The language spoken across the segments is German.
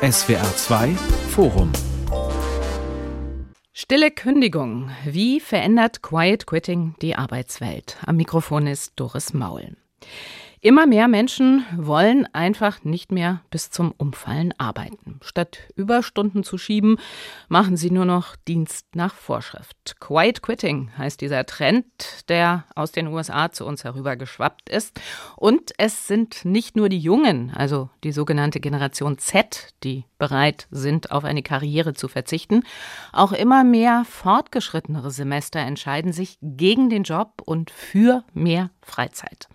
SWR 2 Forum Stille Kündigung. Wie verändert Quiet Quitting die Arbeitswelt? Am Mikrofon ist Doris Maul. Immer mehr Menschen wollen einfach nicht mehr bis zum Umfallen arbeiten. Statt Überstunden zu schieben, machen sie nur noch Dienst nach Vorschrift. Quiet Quitting heißt dieser Trend, der aus den USA zu uns herübergeschwappt ist. Und es sind nicht nur die Jungen, also die sogenannte Generation Z, die bereit sind, auf eine Karriere zu verzichten. Auch immer mehr fortgeschrittenere Semester entscheiden sich gegen den Job und für mehr Freizeit.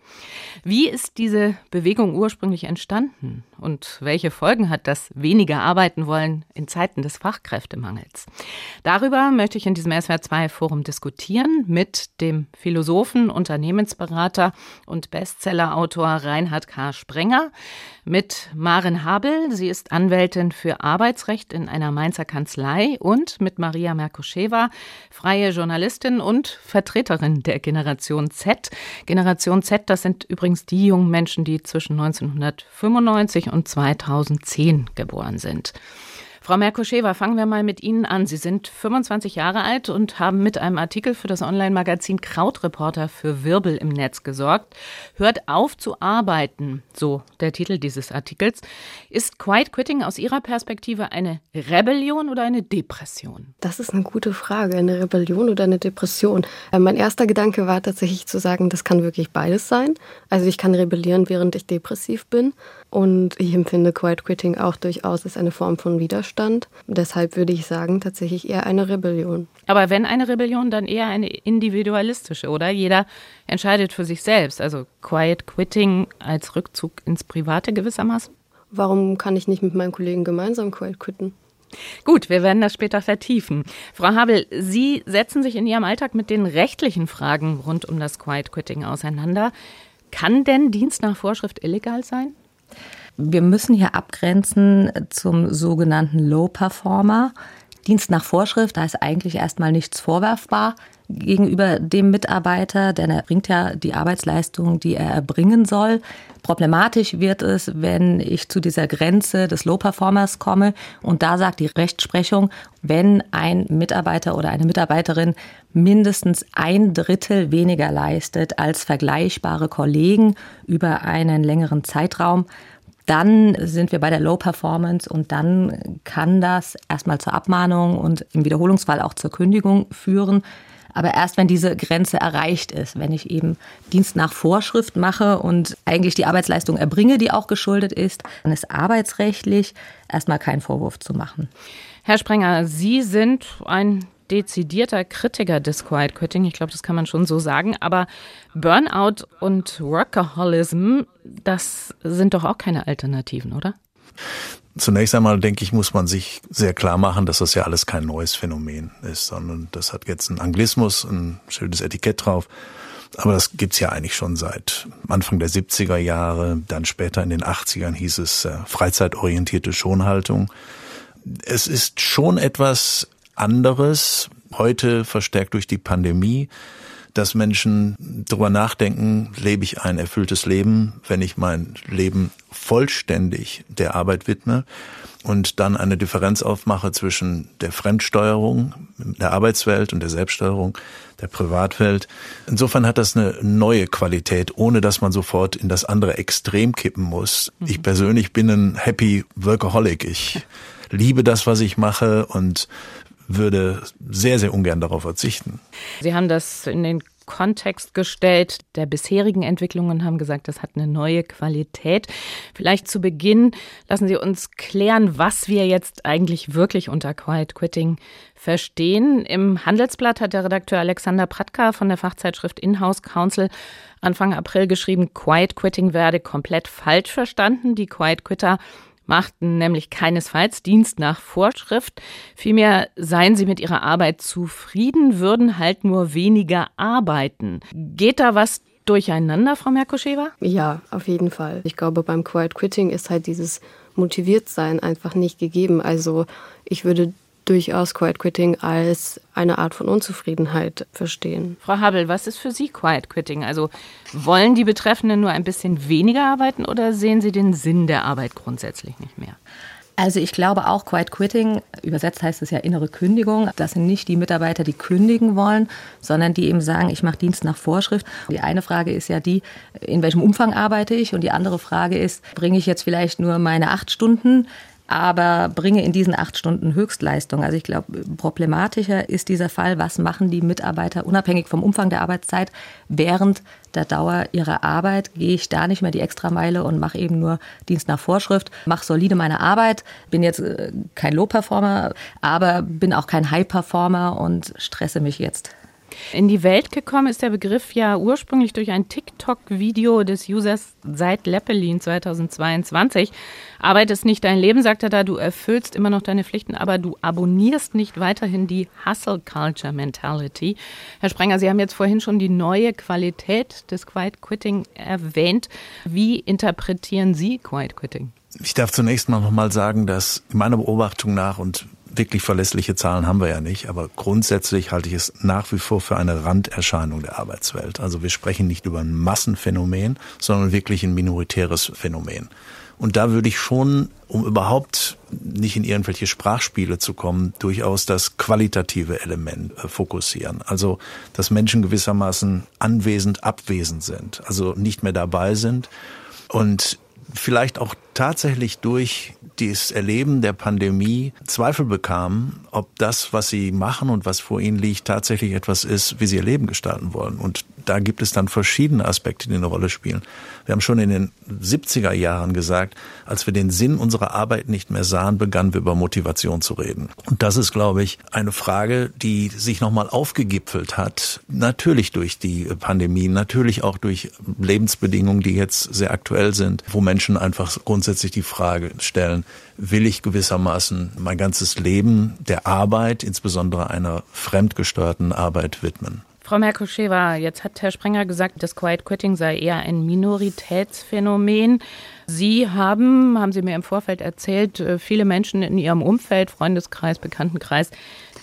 Wie ist diese Bewegung ursprünglich entstanden und welche Folgen hat das weniger arbeiten wollen in Zeiten des Fachkräftemangels? Darüber möchte ich in diesem SWR2-Forum diskutieren mit dem Philosophen, Unternehmensberater und Bestsellerautor Reinhard K. Sprenger, mit Maren Habel, sie ist Anwältin für Arbeitsrecht in einer Mainzer Kanzlei und mit Maria Merkuscheva, freie Journalistin und Vertreterin der Generation Z. Generation Z, das sind übrigens die jungen Menschen, die zwischen 1995 und 2010 geboren sind. Frau Merkoschewa, fangen wir mal mit Ihnen an. Sie sind 25 Jahre alt und haben mit einem Artikel für das Online-Magazin Krautreporter für Wirbel im Netz gesorgt. Hört auf zu arbeiten, so der Titel dieses Artikels. Ist Quiet Quitting aus Ihrer Perspektive eine Rebellion oder eine Depression? Das ist eine gute Frage. Eine Rebellion oder eine Depression? Äh, mein erster Gedanke war tatsächlich zu sagen, das kann wirklich beides sein. Also ich kann rebellieren, während ich depressiv bin. Und ich empfinde Quiet Quitting auch durchaus als eine Form von Widerstand. Deshalb würde ich sagen, tatsächlich eher eine Rebellion. Aber wenn eine Rebellion, dann eher eine individualistische, oder? Jeder entscheidet für sich selbst. Also Quiet Quitting als Rückzug ins Private gewissermaßen. Warum kann ich nicht mit meinen Kollegen gemeinsam Quiet quitten? Gut, wir werden das später vertiefen. Frau Habel, Sie setzen sich in Ihrem Alltag mit den rechtlichen Fragen rund um das Quiet Quitting auseinander. Kann denn Dienst nach Vorschrift illegal sein? Wir müssen hier abgrenzen zum sogenannten Low Performer. Dienst nach Vorschrift, da ist eigentlich erstmal nichts vorwerfbar gegenüber dem Mitarbeiter, denn er bringt ja die Arbeitsleistung, die er erbringen soll. Problematisch wird es, wenn ich zu dieser Grenze des Low-Performers komme und da sagt die Rechtsprechung, wenn ein Mitarbeiter oder eine Mitarbeiterin mindestens ein Drittel weniger leistet als vergleichbare Kollegen über einen längeren Zeitraum, dann sind wir bei der Low Performance und dann kann das erstmal zur Abmahnung und im Wiederholungsfall auch zur Kündigung führen. Aber erst wenn diese Grenze erreicht ist, wenn ich eben Dienst nach Vorschrift mache und eigentlich die Arbeitsleistung erbringe, die auch geschuldet ist, dann ist arbeitsrechtlich erstmal kein Vorwurf zu machen. Herr Sprenger, Sie sind ein dezidierter Kritiker des Quiet Quitting. Ich glaube, das kann man schon so sagen. Aber Burnout und Workaholism, das sind doch auch keine Alternativen, oder? Zunächst einmal denke ich, muss man sich sehr klar machen, dass das ja alles kein neues Phänomen ist, sondern das hat jetzt einen Anglismus, ein schönes Etikett drauf. Aber das gibt's ja eigentlich schon seit Anfang der 70er Jahre. Dann später in den 80ern hieß es äh, freizeitorientierte Schonhaltung. Es ist schon etwas anderes, heute verstärkt durch die Pandemie, dass Menschen darüber nachdenken, lebe ich ein erfülltes Leben, wenn ich mein Leben vollständig der Arbeit widme und dann eine Differenz aufmache zwischen der Fremdsteuerung der Arbeitswelt und der Selbststeuerung der Privatwelt. Insofern hat das eine neue Qualität, ohne dass man sofort in das andere Extrem kippen muss. Mhm. Ich persönlich bin ein Happy Workaholic. Ich liebe das, was ich mache und würde sehr, sehr ungern darauf verzichten. Sie haben das in den Kontext gestellt der bisherigen Entwicklungen, haben gesagt, das hat eine neue Qualität. Vielleicht zu Beginn lassen Sie uns klären, was wir jetzt eigentlich wirklich unter Quiet Quitting verstehen. Im Handelsblatt hat der Redakteur Alexander Pratka von der Fachzeitschrift Inhouse Council Anfang April geschrieben, Quiet Quitting werde komplett falsch verstanden. Die Quiet Quitter machten nämlich keinesfalls Dienst nach Vorschrift. Vielmehr seien sie mit ihrer Arbeit zufrieden, würden halt nur weniger arbeiten. Geht da was durcheinander, Frau Merkoschewa? Ja, auf jeden Fall. Ich glaube, beim Quiet Quitting ist halt dieses Motiviertsein einfach nicht gegeben. Also ich würde durchaus Quiet Quitting als eine Art von Unzufriedenheit verstehen. Frau Habel, was ist für Sie Quiet Quitting? Also wollen die Betreffenden nur ein bisschen weniger arbeiten oder sehen Sie den Sinn der Arbeit grundsätzlich nicht mehr? Also ich glaube auch Quiet Quitting, übersetzt heißt es ja innere Kündigung. Das sind nicht die Mitarbeiter, die kündigen wollen, sondern die eben sagen, ich mache Dienst nach Vorschrift. Die eine Frage ist ja die, in welchem Umfang arbeite ich? Und die andere Frage ist, bringe ich jetzt vielleicht nur meine acht Stunden aber bringe in diesen acht Stunden Höchstleistung. Also ich glaube, problematischer ist dieser Fall, was machen die Mitarbeiter unabhängig vom Umfang der Arbeitszeit während der Dauer ihrer Arbeit? Gehe ich da nicht mehr die Extrameile und mache eben nur Dienst nach Vorschrift, mache solide meine Arbeit, bin jetzt äh, kein Low-Performer, aber bin auch kein High-Performer und stresse mich jetzt in die Welt gekommen ist der Begriff ja ursprünglich durch ein TikTok-Video des Users seit Leppelin 2022. Arbeit ist nicht dein Leben, sagt er da, du erfüllst immer noch deine Pflichten, aber du abonnierst nicht weiterhin die Hustle Culture Mentality. Herr Sprenger, Sie haben jetzt vorhin schon die neue Qualität des Quiet Quitting erwähnt. Wie interpretieren Sie Quiet Quitting? Ich darf zunächst mal nochmal sagen, dass meiner Beobachtung nach und wirklich verlässliche Zahlen haben wir ja nicht, aber grundsätzlich halte ich es nach wie vor für eine Randerscheinung der Arbeitswelt. Also wir sprechen nicht über ein Massenphänomen, sondern wirklich ein minoritäres Phänomen. Und da würde ich schon, um überhaupt nicht in irgendwelche Sprachspiele zu kommen, durchaus das qualitative Element äh, fokussieren. Also, dass Menschen gewissermaßen anwesend, abwesend sind, also nicht mehr dabei sind. Und vielleicht auch tatsächlich durch das Erleben der Pandemie Zweifel bekamen, ob das, was sie machen und was vor ihnen liegt, tatsächlich etwas ist, wie sie ihr Leben gestalten wollen. Und da gibt es dann verschiedene Aspekte, die eine Rolle spielen. Wir haben schon in den 70er Jahren gesagt, als wir den Sinn unserer Arbeit nicht mehr sahen, begannen wir über Motivation zu reden. Und das ist, glaube ich, eine Frage, die sich nochmal aufgegipfelt hat. Natürlich durch die Pandemie, natürlich auch durch Lebensbedingungen, die jetzt sehr aktuell sind, wo Menschen einfach grundsätzlich die Frage stellen, will ich gewissermaßen mein ganzes Leben der Arbeit, insbesondere einer fremdgesteuerten Arbeit widmen? Frau Merkoschewa, jetzt hat Herr Sprenger gesagt, das Quiet Quitting sei eher ein Minoritätsphänomen. Sie haben, haben Sie mir im Vorfeld erzählt, äh, viele Menschen in Ihrem Umfeld, Freundeskreis, Bekanntenkreis,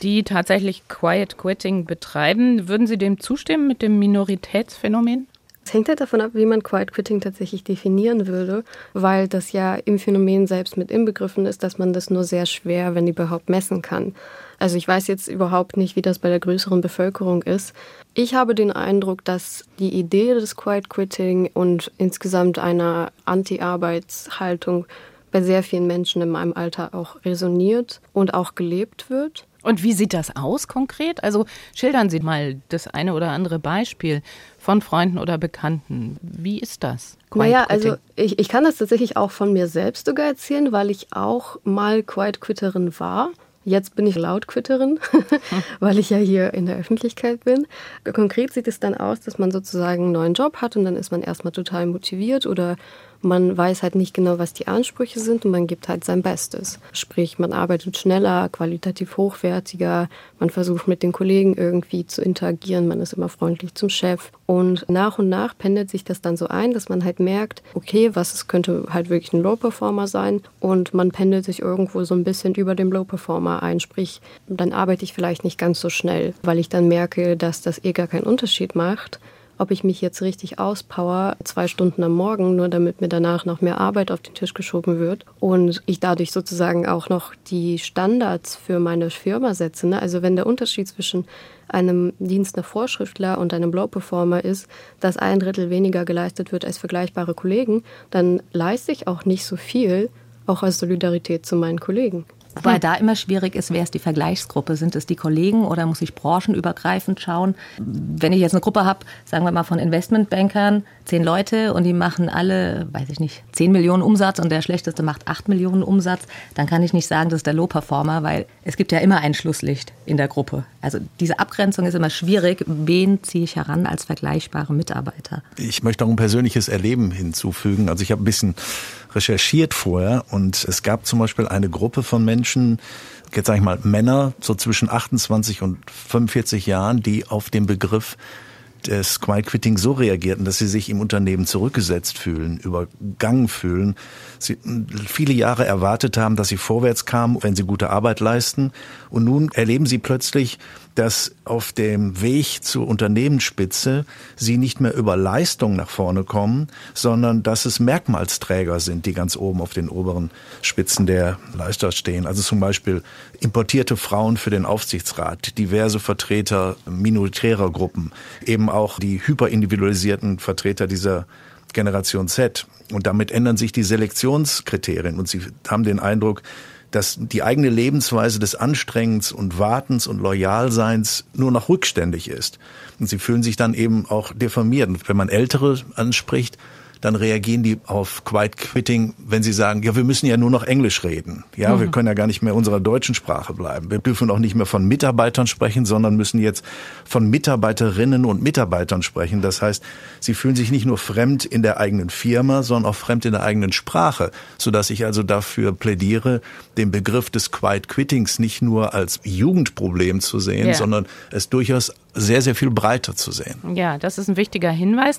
die tatsächlich Quiet Quitting betreiben. Würden Sie dem zustimmen mit dem Minoritätsphänomen? Es hängt halt davon ab, wie man Quiet Quitting tatsächlich definieren würde, weil das ja im Phänomen selbst mit inbegriffen ist, dass man das nur sehr schwer, wenn überhaupt, messen kann. Also ich weiß jetzt überhaupt nicht, wie das bei der größeren Bevölkerung ist. Ich habe den Eindruck, dass die Idee des Quiet Quitting und insgesamt einer Anti-Arbeitshaltung bei sehr vielen Menschen in meinem Alter auch resoniert und auch gelebt wird. Und wie sieht das aus konkret? Also schildern Sie mal das eine oder andere Beispiel von Freunden oder Bekannten. Wie ist das? naja, also ich, ich kann das tatsächlich auch von mir selbst sogar erzählen, weil ich auch mal Quiet Quitterin war. Jetzt bin ich Lautquitterin, weil ich ja hier in der Öffentlichkeit bin. Konkret sieht es dann aus, dass man sozusagen einen neuen Job hat und dann ist man erstmal total motiviert oder man weiß halt nicht genau, was die Ansprüche sind und man gibt halt sein Bestes. Sprich, man arbeitet schneller, qualitativ hochwertiger, man versucht mit den Kollegen irgendwie zu interagieren, man ist immer freundlich zum Chef. Und nach und nach pendelt sich das dann so ein, dass man halt merkt, okay, was es könnte halt wirklich ein Low-Performer sein und man pendelt sich irgendwo so ein bisschen über dem Low-Performer ein. Sprich, dann arbeite ich vielleicht nicht ganz so schnell, weil ich dann merke, dass das eh gar keinen Unterschied macht ob ich mich jetzt richtig auspower, zwei Stunden am Morgen, nur damit mir danach noch mehr Arbeit auf den Tisch geschoben wird und ich dadurch sozusagen auch noch die Standards für meine Firma setze. Ne? Also wenn der Unterschied zwischen einem Dienst nach Vorschriftler und einem Low-Performer ist, dass ein Drittel weniger geleistet wird als vergleichbare Kollegen, dann leiste ich auch nicht so viel, auch als Solidarität zu meinen Kollegen. Wobei hm. da immer schwierig ist, wer ist die Vergleichsgruppe? Sind es die Kollegen oder muss ich branchenübergreifend schauen? Wenn ich jetzt eine Gruppe habe, sagen wir mal von Investmentbankern, zehn Leute und die machen alle, weiß ich nicht, zehn Millionen Umsatz und der schlechteste macht acht Millionen Umsatz, dann kann ich nicht sagen, das ist der Low-Performer, weil es gibt ja immer ein Schlusslicht in der Gruppe. Also diese Abgrenzung ist immer schwierig. Wen ziehe ich heran als vergleichbare Mitarbeiter? Ich möchte auch ein persönliches Erleben hinzufügen. Also ich habe ein bisschen recherchiert vorher und es gab zum Beispiel eine Gruppe von Menschen, jetzt sage ich mal Männer, so zwischen 28 und 45 Jahren, die auf den Begriff des Quiet Quitting so reagierten, dass sie sich im Unternehmen zurückgesetzt fühlen, übergangen fühlen. Sie viele Jahre erwartet haben, dass sie vorwärts kamen, wenn sie gute Arbeit leisten. Und nun erleben sie plötzlich, dass auf dem Weg zur Unternehmensspitze sie nicht mehr über Leistung nach vorne kommen, sondern dass es Merkmalsträger sind, die ganz oben auf den oberen Spitzen der Leiter stehen. Also zum Beispiel importierte Frauen für den Aufsichtsrat, diverse Vertreter minoritärer Gruppen, eben auch die hyperindividualisierten Vertreter dieser Generation Z. Und damit ändern sich die Selektionskriterien und sie haben den Eindruck, dass die eigene Lebensweise des Anstrengens und Wartens und Loyalseins nur noch rückständig ist. Und sie fühlen sich dann eben auch deformiert. Und wenn man Ältere anspricht, dann reagieren die auf Quiet Quitting, wenn sie sagen, ja, wir müssen ja nur noch Englisch reden. Ja, mhm. wir können ja gar nicht mehr unserer deutschen Sprache bleiben. Wir dürfen auch nicht mehr von Mitarbeitern sprechen, sondern müssen jetzt von Mitarbeiterinnen und Mitarbeitern sprechen. Das heißt, sie fühlen sich nicht nur fremd in der eigenen Firma, sondern auch fremd in der eigenen Sprache, sodass ich also dafür plädiere, den Begriff des Quiet Quittings nicht nur als Jugendproblem zu sehen, yeah. sondern es durchaus sehr, sehr viel breiter zu sehen. Ja, das ist ein wichtiger Hinweis.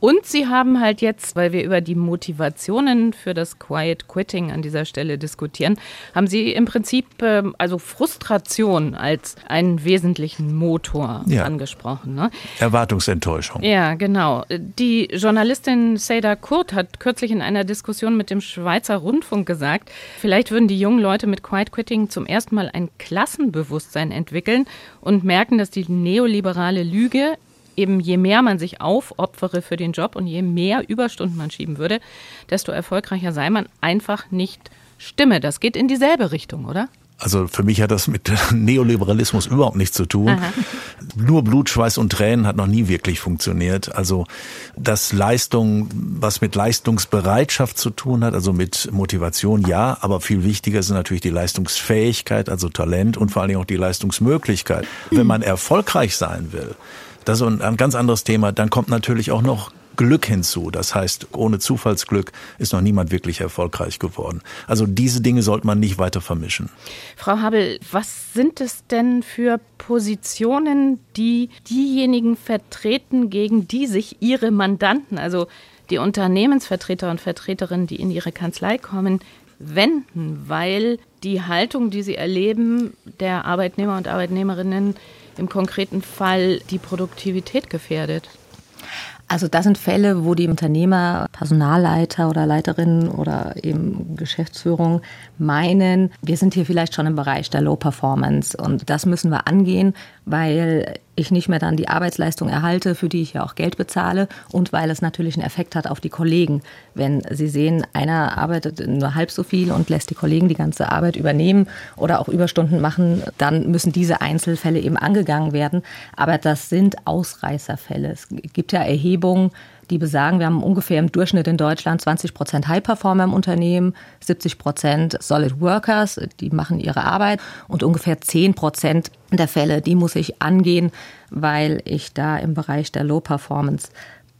Und sie haben halt jetzt, weil wir über die Motivationen für das Quiet Quitting an dieser Stelle diskutieren, haben sie im Prinzip ähm, also Frustration als einen wesentlichen Motor ja. angesprochen. Ne? Erwartungsenttäuschung. Ja, genau. Die Journalistin Seda Kurt hat kürzlich in einer Diskussion mit dem Schweizer Rundfunk gesagt, vielleicht würden die jungen Leute mit Quiet Quitting zum ersten Mal ein Klassenbewusstsein entwickeln und merken, dass die neoliberale Lüge eben je mehr man sich aufopfere für den Job und je mehr Überstunden man schieben würde, desto erfolgreicher sei man einfach nicht stimme. Das geht in dieselbe Richtung, oder? Also für mich hat das mit Neoliberalismus überhaupt nichts zu tun. Aha. Nur Blut, Schweiß und Tränen hat noch nie wirklich funktioniert. Also das Leistung, was mit Leistungsbereitschaft zu tun hat, also mit Motivation, ja, aber viel wichtiger ist natürlich die Leistungsfähigkeit, also Talent und vor allen Dingen auch die Leistungsmöglichkeit. Wenn man erfolgreich sein will, das ist ein ganz anderes Thema. Dann kommt natürlich auch noch Glück hinzu. Das heißt, ohne Zufallsglück ist noch niemand wirklich erfolgreich geworden. Also diese Dinge sollte man nicht weiter vermischen. Frau Habel, was sind es denn für Positionen, die diejenigen vertreten, gegen die sich Ihre Mandanten, also die Unternehmensvertreter und Vertreterinnen, die in Ihre Kanzlei kommen, wenden, weil die Haltung, die sie erleben, der Arbeitnehmer und Arbeitnehmerinnen im konkreten Fall die Produktivität gefährdet? Also das sind Fälle, wo die Unternehmer, Personalleiter oder Leiterinnen oder eben Geschäftsführung meinen, wir sind hier vielleicht schon im Bereich der Low Performance und das müssen wir angehen, weil ich nicht mehr dann die Arbeitsleistung erhalte, für die ich ja auch Geld bezahle und weil es natürlich einen Effekt hat auf die Kollegen. Wenn Sie sehen, einer arbeitet nur halb so viel und lässt die Kollegen die ganze Arbeit übernehmen oder auch Überstunden machen, dann müssen diese Einzelfälle eben angegangen werden. Aber das sind Ausreißerfälle. Es gibt ja Erhebungen, die besagen, wir haben ungefähr im Durchschnitt in Deutschland 20 Prozent High Performer im Unternehmen, 70 Prozent Solid Workers, die machen ihre Arbeit und ungefähr 10 Prozent der Fälle, die muss ich angehen, weil ich da im Bereich der Low Performance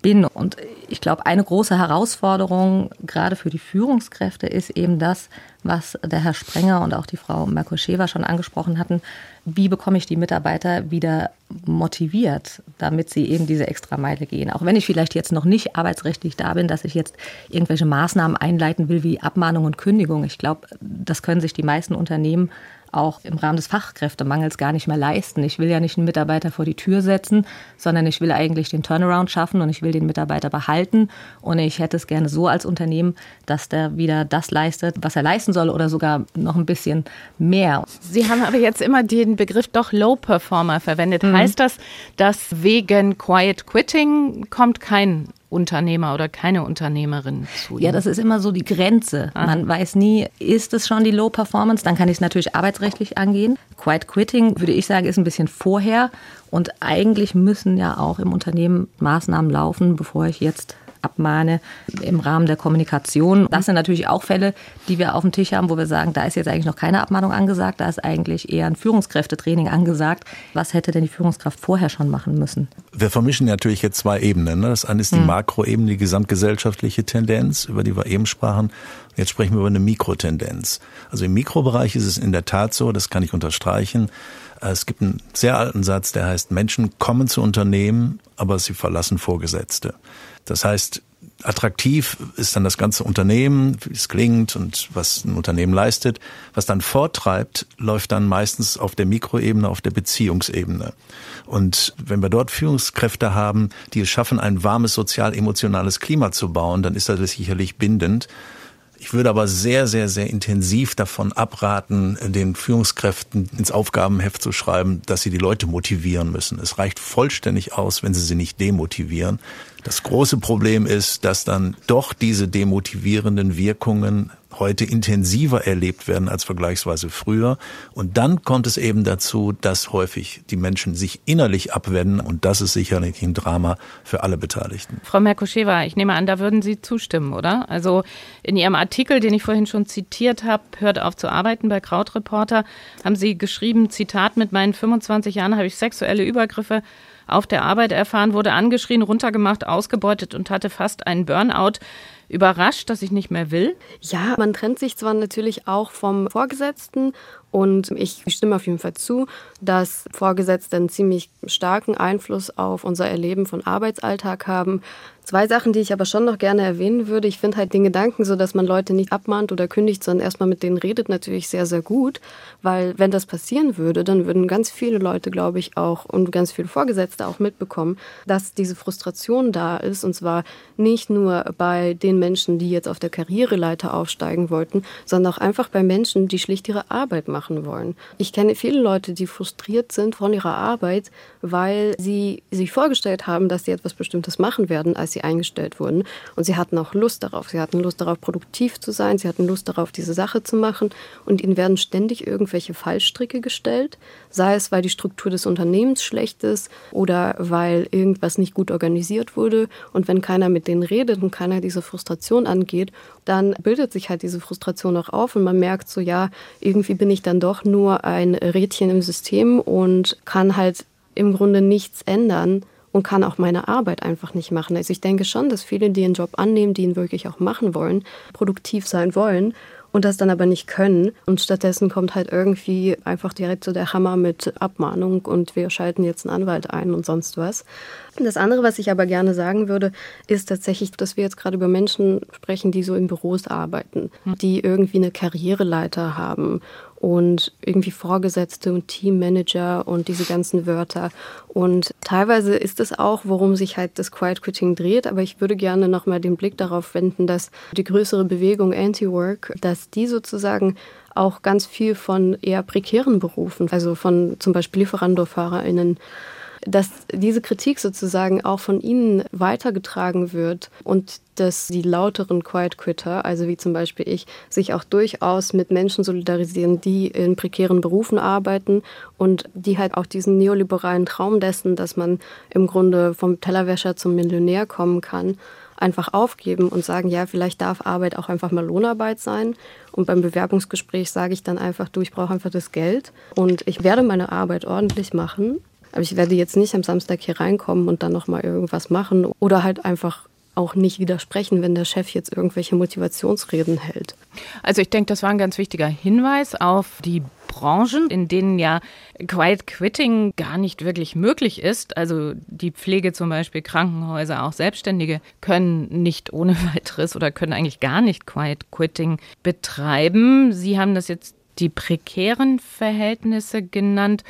bin. Und ich glaube, eine große Herausforderung gerade für die Führungskräfte ist eben das, was der Herr Sprenger und auch die Frau Merkoschewa schon angesprochen hatten. Wie bekomme ich die Mitarbeiter wieder motiviert, damit sie eben diese Extrameile gehen? Auch wenn ich vielleicht jetzt noch nicht arbeitsrechtlich da bin, dass ich jetzt irgendwelche Maßnahmen einleiten will wie Abmahnung und Kündigung. Ich glaube, das können sich die meisten Unternehmen auch im Rahmen des Fachkräftemangels gar nicht mehr leisten. Ich will ja nicht einen Mitarbeiter vor die Tür setzen, sondern ich will eigentlich den Turnaround schaffen und ich will den Mitarbeiter behalten. Und ich hätte es gerne so als Unternehmen, dass der wieder das leistet, was er leisten soll oder sogar noch ein bisschen mehr. Sie haben aber jetzt immer den Begriff doch Low Performer verwendet. Mhm. Heißt das, dass wegen Quiet Quitting kommt kein Unternehmer oder keine Unternehmerin zu? Ja, das ist immer so die Grenze. Ah. Man weiß nie, ist es schon die Low Performance? Dann kann ich es natürlich arbeitsrechtlich angehen. Quiet Quitting, würde ich sagen, ist ein bisschen vorher. Und eigentlich müssen ja auch im Unternehmen Maßnahmen laufen, bevor ich jetzt abmahne im Rahmen der Kommunikation. Das sind natürlich auch Fälle, die wir auf dem Tisch haben, wo wir sagen, da ist jetzt eigentlich noch keine Abmahnung angesagt, da ist eigentlich eher ein Führungskräftetraining angesagt. Was hätte denn die Führungskraft vorher schon machen müssen? Wir vermischen natürlich jetzt zwei Ebenen. Ne? Das eine ist die hm. Makroebene, die gesamtgesellschaftliche Tendenz, über die wir eben sprachen. Jetzt sprechen wir über eine Mikrotendenz. Also im Mikrobereich ist es in der Tat so, das kann ich unterstreichen. Es gibt einen sehr alten Satz, der heißt, Menschen kommen zu Unternehmen, aber sie verlassen Vorgesetzte. Das heißt, attraktiv ist dann das ganze Unternehmen, wie es klingt und was ein Unternehmen leistet. Was dann vortreibt, läuft dann meistens auf der Mikroebene, auf der Beziehungsebene. Und wenn wir dort Führungskräfte haben, die es schaffen, ein warmes sozial-emotionales Klima zu bauen, dann ist das sicherlich bindend. Ich würde aber sehr, sehr, sehr intensiv davon abraten, den Führungskräften ins Aufgabenheft zu schreiben, dass sie die Leute motivieren müssen. Es reicht vollständig aus, wenn sie sie nicht demotivieren. Das große Problem ist, dass dann doch diese demotivierenden Wirkungen heute intensiver erlebt werden als vergleichsweise früher. Und dann kommt es eben dazu, dass häufig die Menschen sich innerlich abwenden. Und das ist sicherlich ein Drama für alle Beteiligten. Frau Merkoschewa, ich nehme an, da würden Sie zustimmen, oder? Also in Ihrem Artikel, den ich vorhin schon zitiert habe, hört auf zu arbeiten bei Krautreporter, haben Sie geschrieben, Zitat, mit meinen 25 Jahren habe ich sexuelle Übergriffe auf der Arbeit erfahren, wurde angeschrien, runtergemacht, ausgebeutet und hatte fast einen Burnout überrascht, dass ich nicht mehr will? Ja, man trennt sich zwar natürlich auch vom Vorgesetzten und ich stimme auf jeden Fall zu, dass Vorgesetzte einen ziemlich starken Einfluss auf unser Erleben von Arbeitsalltag haben. Zwei Sachen, die ich aber schon noch gerne erwähnen würde. Ich finde halt den Gedanken so, dass man Leute nicht abmahnt oder kündigt, sondern erstmal mit denen redet, natürlich sehr, sehr gut. Weil wenn das passieren würde, dann würden ganz viele Leute, glaube ich, auch und ganz viele Vorgesetzte auch mitbekommen, dass diese Frustration da ist. Und zwar nicht nur bei den Menschen, die jetzt auf der Karriereleiter aufsteigen wollten, sondern auch einfach bei Menschen, die schlicht ihre Arbeit machen wollen. Ich kenne viele Leute, die frustriert sind von ihrer Arbeit, weil sie sich vorgestellt haben, dass sie etwas Bestimmtes machen werden, als sie eingestellt wurden. Und sie hatten auch Lust darauf. Sie hatten Lust darauf, produktiv zu sein. Sie hatten Lust darauf, diese Sache zu machen. Und ihnen werden ständig irgendwelche Fallstricke gestellt, sei es, weil die Struktur des Unternehmens schlecht ist oder weil irgendwas nicht gut organisiert wurde. Und wenn keiner mit denen redet und keiner diese Frustration angeht, dann bildet sich halt diese Frustration auch auf und man merkt so, ja, irgendwie bin ich dann doch nur ein Rädchen im System und kann halt im Grunde nichts ändern und kann auch meine Arbeit einfach nicht machen. Also ich denke schon, dass viele, die einen Job annehmen, die ihn wirklich auch machen wollen, produktiv sein wollen und das dann aber nicht können. Und stattdessen kommt halt irgendwie einfach direkt so der Hammer mit Abmahnung und wir schalten jetzt einen Anwalt ein und sonst was. Das andere, was ich aber gerne sagen würde, ist tatsächlich, dass wir jetzt gerade über Menschen sprechen, die so in Büros arbeiten, die irgendwie eine Karriereleiter haben und irgendwie Vorgesetzte und Teammanager und diese ganzen Wörter. Und teilweise ist es auch, worum sich halt das Quiet Quitting dreht. Aber ich würde gerne nochmal den Blick darauf wenden, dass die größere Bewegung Anti-Work, dass die sozusagen auch ganz viel von eher prekären Berufen, also von zum Beispiel LieferandofahrerInnen, dass diese Kritik sozusagen auch von ihnen weitergetragen wird und dass die lauteren Quiet Quitter, also wie zum Beispiel ich, sich auch durchaus mit Menschen solidarisieren, die in prekären Berufen arbeiten und die halt auch diesen neoliberalen Traum dessen, dass man im Grunde vom Tellerwäscher zum Millionär kommen kann, einfach aufgeben und sagen, ja, vielleicht darf Arbeit auch einfach mal Lohnarbeit sein. Und beim Bewerbungsgespräch sage ich dann einfach, du, ich brauche einfach das Geld und ich werde meine Arbeit ordentlich machen. Aber ich werde jetzt nicht am Samstag hier reinkommen und dann nochmal irgendwas machen oder halt einfach auch nicht widersprechen, wenn der Chef jetzt irgendwelche Motivationsreden hält. Also ich denke, das war ein ganz wichtiger Hinweis auf die Branchen, in denen ja Quiet Quitting gar nicht wirklich möglich ist. Also die Pflege zum Beispiel, Krankenhäuser, auch Selbstständige können nicht ohne weiteres oder können eigentlich gar nicht Quiet Quitting betreiben. Sie haben das jetzt die prekären Verhältnisse genannt.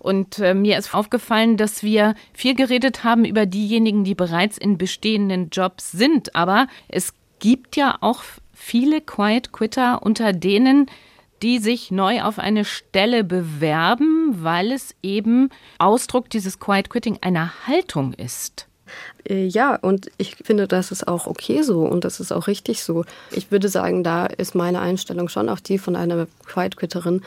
Und äh, mir ist aufgefallen, dass wir viel geredet haben über diejenigen, die bereits in bestehenden Jobs sind. Aber es gibt ja auch viele Quiet Quitter unter denen, die sich neu auf eine Stelle bewerben, weil es eben Ausdruck dieses Quiet Quitting einer Haltung ist. Äh, ja, und ich finde, das ist auch okay so und das ist auch richtig so. Ich würde sagen, da ist meine Einstellung schon auch die von einer Quiet-Quitterin,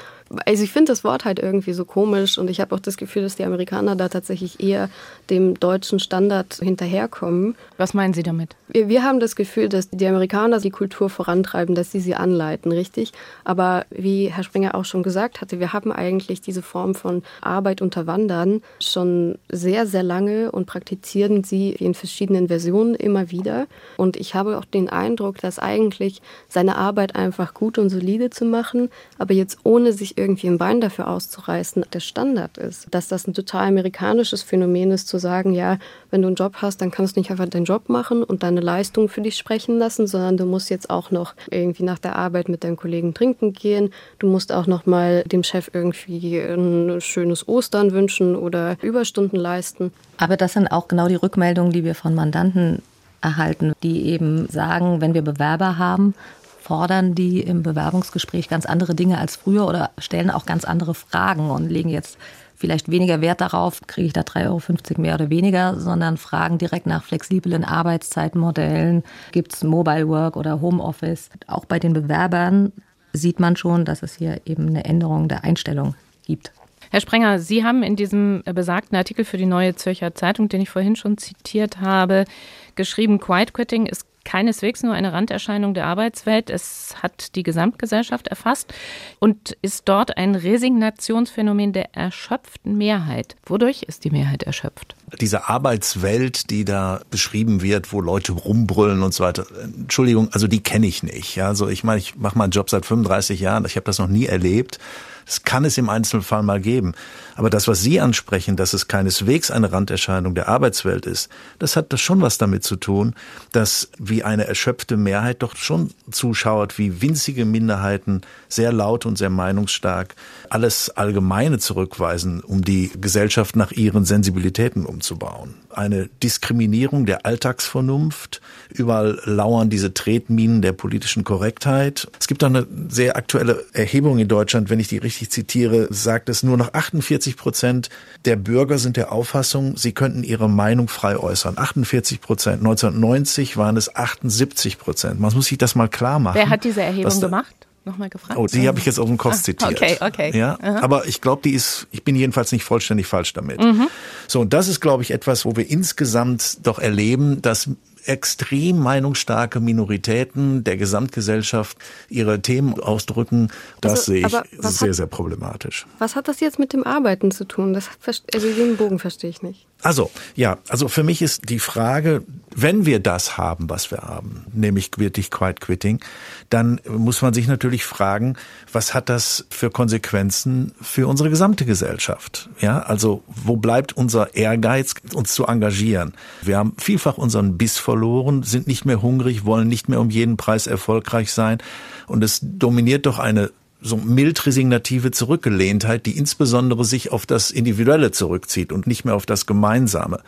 also ich finde das Wort halt irgendwie so komisch und ich habe auch das Gefühl, dass die Amerikaner da tatsächlich eher dem deutschen Standard hinterherkommen. Was meinen Sie damit? Wir, wir haben das Gefühl, dass die Amerikaner die Kultur vorantreiben, dass sie sie anleiten, richtig? Aber wie Herr Springer auch schon gesagt hatte, wir haben eigentlich diese Form von Arbeit unter Wandern schon sehr, sehr lange und praktizieren sie in verschiedenen Versionen immer wieder. Und ich habe auch den Eindruck, dass eigentlich seine Arbeit einfach gut und solide zu machen, aber jetzt ohne sich irgendwie ein Bein dafür auszureißen, der Standard ist. Dass das ein total amerikanisches Phänomen ist, zu sagen, ja, wenn du einen Job hast, dann kannst du nicht einfach deinen Job machen und deine Leistung für dich sprechen lassen, sondern du musst jetzt auch noch irgendwie nach der Arbeit mit deinen Kollegen trinken gehen. Du musst auch noch mal dem Chef irgendwie ein schönes Ostern wünschen oder Überstunden leisten. Aber das sind auch genau die Rückmeldungen, die wir von Mandanten erhalten, die eben sagen, wenn wir Bewerber haben, fordern die im Bewerbungsgespräch ganz andere Dinge als früher oder stellen auch ganz andere Fragen und legen jetzt vielleicht weniger Wert darauf, kriege ich da 3,50 Euro mehr oder weniger, sondern fragen direkt nach flexiblen Arbeitszeitmodellen, gibt es Mobile Work oder Homeoffice. Auch bei den Bewerbern sieht man schon, dass es hier eben eine Änderung der Einstellung gibt. Herr Sprenger, Sie haben in diesem besagten Artikel für die Neue Zürcher Zeitung, den ich vorhin schon zitiert habe, geschrieben, Quiet Quitting ist keineswegs nur eine Randerscheinung der Arbeitswelt. Es hat die Gesamtgesellschaft erfasst und ist dort ein Resignationsphänomen der erschöpften Mehrheit. Wodurch ist die Mehrheit erschöpft? Diese Arbeitswelt, die da beschrieben wird, wo Leute rumbrüllen und so weiter. Entschuldigung, also die kenne ich nicht. Also ich meine, ich mache meinen Job seit 35 Jahren. Ich habe das noch nie erlebt. Das kann es im Einzelfall mal geben. Aber das, was Sie ansprechen, dass es keineswegs eine Randerscheinung der Arbeitswelt ist, das hat das schon was damit zu tun, dass wie eine erschöpfte Mehrheit doch schon zuschaut, wie winzige Minderheiten sehr laut und sehr meinungsstark alles Allgemeine zurückweisen, um die Gesellschaft nach ihren Sensibilitäten umzubauen. Eine Diskriminierung der Alltagsvernunft, überall lauern diese Tretminen der politischen Korrektheit. Es gibt auch eine sehr aktuelle Erhebung in Deutschland, wenn ich die richtig zitiere, sagt es nur noch 48 Prozent der Bürger sind der Auffassung, sie könnten ihre Meinung frei äußern. 48 Prozent. 1990 waren es 78 Prozent. Man muss sich das mal klar machen. Wer hat diese Erhebung gemacht? Nochmal gefragt. Oh, die habe ich jetzt aus dem Kopf ah, zitiert. Okay, okay. Ja, Aha. aber ich glaube, die ist, ich bin jedenfalls nicht vollständig falsch damit. Mhm. So, und das ist, glaube ich, etwas, wo wir insgesamt doch erleben, dass extrem meinungsstarke Minoritäten der Gesamtgesellschaft ihre Themen ausdrücken, das also, sehe ich sehr, hat, sehr problematisch. Was hat das jetzt mit dem Arbeiten zu tun? Das, also den Bogen verstehe ich nicht. Also, ja, also für mich ist die Frage, wenn wir das haben, was wir haben, nämlich wirklich Quiet Quitting, dann muss man sich natürlich fragen, was hat das für Konsequenzen für unsere gesamte Gesellschaft? Ja, also wo bleibt unser Ehrgeiz, uns zu engagieren? Wir haben vielfach unseren Biss verloren, sind nicht mehr hungrig, wollen nicht mehr um jeden Preis erfolgreich sein. Und es dominiert doch eine so mild resignative Zurückgelehntheit, die insbesondere sich auf das Individuelle zurückzieht und nicht mehr auf das Gemeinsame.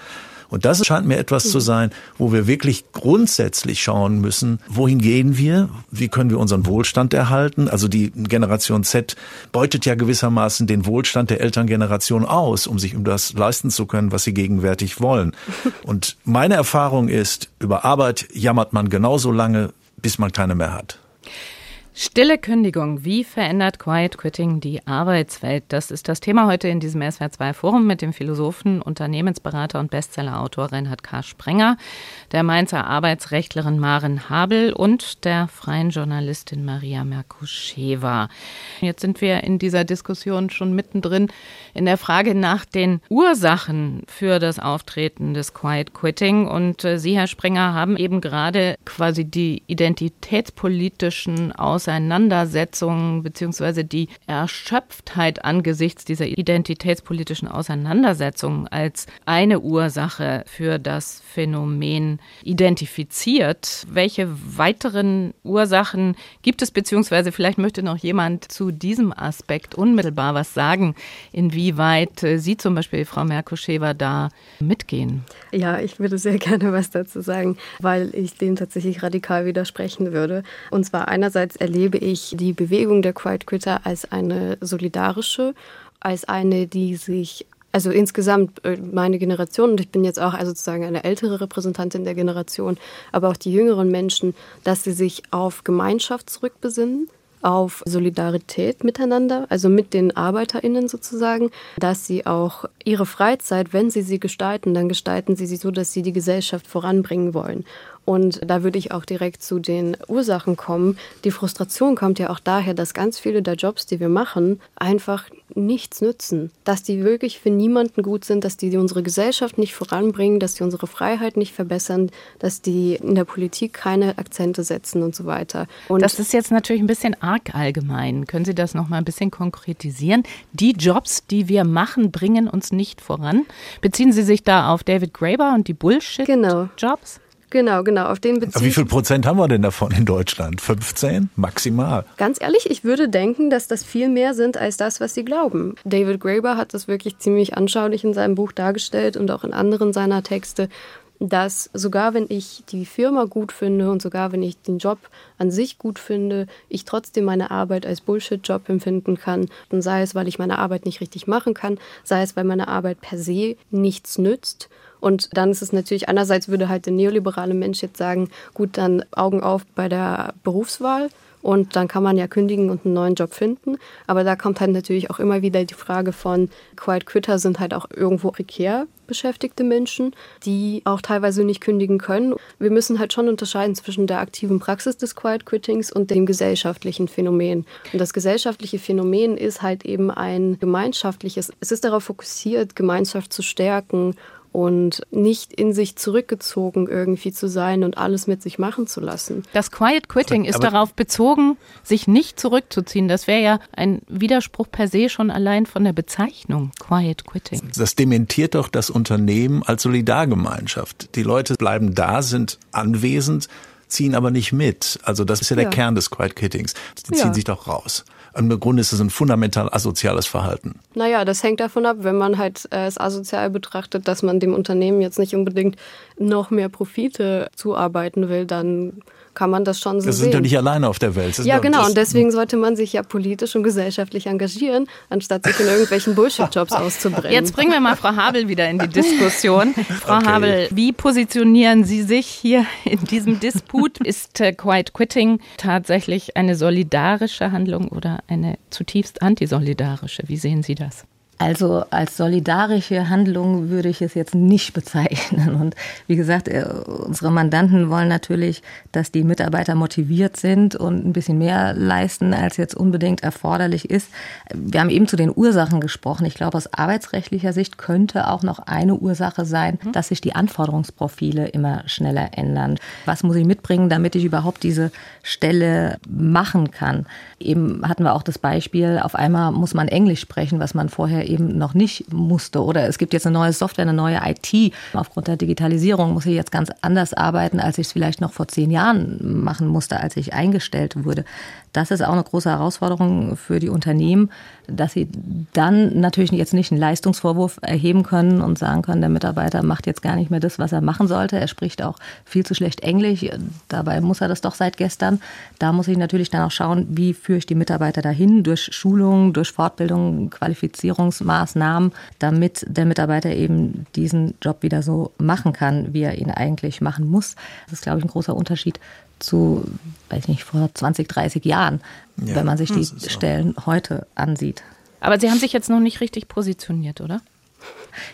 Und das scheint mir etwas zu sein, wo wir wirklich grundsätzlich schauen müssen, wohin gehen wir, wie können wir unseren Wohlstand erhalten. Also die Generation Z beutet ja gewissermaßen den Wohlstand der Elterngeneration aus, um sich um das leisten zu können, was sie gegenwärtig wollen. Und meine Erfahrung ist, über Arbeit jammert man genauso lange, bis man keine mehr hat. Stille Kündigung. Wie verändert Quiet Quitting die Arbeitswelt? Das ist das Thema heute in diesem SWR2 Forum mit dem Philosophen, Unternehmensberater und Bestsellerautor Reinhard K. Sprenger, der Mainzer Arbeitsrechtlerin Maren Habel und der freien Journalistin Maria Merkuscheva. Jetzt sind wir in dieser Diskussion schon mittendrin in der Frage nach den Ursachen für das Auftreten des Quiet Quitting. Und äh, Sie, Herr Sprenger, haben eben gerade quasi die identitätspolitischen Aus Auseinandersetzungen beziehungsweise die Erschöpftheit angesichts dieser identitätspolitischen Auseinandersetzungen als eine Ursache für das Phänomen identifiziert. Welche weiteren Ursachen gibt es, beziehungsweise vielleicht möchte noch jemand zu diesem Aspekt unmittelbar was sagen, inwieweit Sie zum Beispiel, Frau Merkuschewa, da mitgehen? Ja, ich würde sehr gerne was dazu sagen, weil ich dem tatsächlich radikal widersprechen würde. Und zwar einerseits erlebe erlebe ich die Bewegung der Quiet Quitter als eine solidarische, als eine, die sich also insgesamt äh, meine Generation, und ich bin jetzt auch also sozusagen eine ältere Repräsentantin der Generation, aber auch die jüngeren Menschen, dass sie sich auf Gemeinschaft zurückbesinnen, auf Solidarität miteinander, also mit den ArbeiterInnen sozusagen, dass sie auch ihre Freizeit, wenn sie sie gestalten, dann gestalten sie sie so, dass sie die Gesellschaft voranbringen wollen. Und da würde ich auch direkt zu den Ursachen kommen. Die Frustration kommt ja auch daher, dass ganz viele der Jobs, die wir machen, einfach nichts nützen. Dass die wirklich für niemanden gut sind, dass die unsere Gesellschaft nicht voranbringen, dass die unsere Freiheit nicht verbessern, dass die in der Politik keine Akzente setzen und so weiter. Und das ist jetzt natürlich ein bisschen arg allgemein. Können Sie das noch mal ein bisschen konkretisieren? Die Jobs, die wir machen, bringen uns nicht voran. Beziehen Sie sich da auf David Graeber und die Bullshit-Jobs? Genau. Genau, genau, auf den bezieht. Wie viel Prozent haben wir denn davon in Deutschland? 15? Maximal. Ganz ehrlich, ich würde denken, dass das viel mehr sind als das, was Sie glauben. David Graeber hat das wirklich ziemlich anschaulich in seinem Buch dargestellt und auch in anderen seiner Texte, dass sogar wenn ich die Firma gut finde und sogar wenn ich den Job an sich gut finde, ich trotzdem meine Arbeit als Bullshit-Job empfinden kann. Und sei es, weil ich meine Arbeit nicht richtig machen kann, sei es, weil meine Arbeit per se nichts nützt und dann ist es natürlich, einerseits würde halt der neoliberale Mensch jetzt sagen, gut, dann Augen auf bei der Berufswahl und dann kann man ja kündigen und einen neuen Job finden. Aber da kommt halt natürlich auch immer wieder die Frage von, Quiet Quitter sind halt auch irgendwo prekär beschäftigte Menschen, die auch teilweise nicht kündigen können. Wir müssen halt schon unterscheiden zwischen der aktiven Praxis des Quiet Quittings und dem gesellschaftlichen Phänomen. Und das gesellschaftliche Phänomen ist halt eben ein gemeinschaftliches, es ist darauf fokussiert, Gemeinschaft zu stärken und nicht in sich zurückgezogen irgendwie zu sein und alles mit sich machen zu lassen. Das Quiet Quitting ist Aber darauf bezogen, sich nicht zurückzuziehen. Das wäre ja ein Widerspruch per se schon allein von der Bezeichnung Quiet Quitting. Das dementiert doch das Unternehmen als Solidargemeinschaft. Die Leute bleiben da, sind anwesend, ziehen aber nicht mit. Also das ist ja der ja. Kern des Quiet Quittings. Die ziehen ja. sich doch raus. Im Grunde ist es ein fundamental asoziales Verhalten. Naja, das hängt davon ab, wenn man halt äh, es asozial betrachtet, dass man dem Unternehmen jetzt nicht unbedingt noch mehr Profite zuarbeiten will, dann kann man das schon so das sehen. sind ja nicht alleine auf der Welt. ja, genau. Und deswegen sollte man sich ja politisch und gesellschaftlich engagieren, anstatt sich in irgendwelchen Bullshit-Jobs auszubrennen. Jetzt bringen wir mal Frau Habel wieder in die Diskussion. Frau okay. Habel, wie positionieren Sie sich hier in diesem Disput? Ist äh, Quiet Quitting tatsächlich eine solidarische Handlung oder eine zutiefst antisolidarische? Wie sehen Sie das? Also als solidarische Handlung würde ich es jetzt nicht bezeichnen. Und wie gesagt, äh, unsere Mandanten wollen natürlich, dass die Mitarbeiter motiviert sind und ein bisschen mehr leisten, als jetzt unbedingt erforderlich ist. Wir haben eben zu den Ursachen gesprochen. Ich glaube, aus arbeitsrechtlicher Sicht könnte auch noch eine Ursache sein, mhm. dass sich die Anforderungsprofile immer schneller ändern. Was muss ich mitbringen, damit ich überhaupt diese Stelle machen kann? Eben hatten wir auch das Beispiel, auf einmal muss man Englisch sprechen, was man vorher eben noch nicht musste. Oder es gibt jetzt eine neue Software, eine neue IT. Aufgrund der Digitalisierung muss ich jetzt ganz anders arbeiten, als ich es vielleicht noch vor zehn Jahren machen musste, als ich eingestellt wurde. Das ist auch eine große Herausforderung für die Unternehmen, dass sie dann natürlich jetzt nicht einen Leistungsvorwurf erheben können und sagen können, der Mitarbeiter macht jetzt gar nicht mehr das, was er machen sollte. Er spricht auch viel zu schlecht Englisch. Dabei muss er das doch seit gestern. Da muss ich natürlich dann auch schauen, wie führe ich die Mitarbeiter dahin durch Schulungen, durch Fortbildung, Qualifizierungsmaßnahmen, damit der Mitarbeiter eben diesen Job wieder so machen kann, wie er ihn eigentlich machen muss. Das ist, glaube ich, ein großer Unterschied zu, weiß nicht, vor 20, 30 Jahren, ja, wenn man sich die Stellen heute ansieht. Aber Sie haben sich jetzt noch nicht richtig positioniert, oder?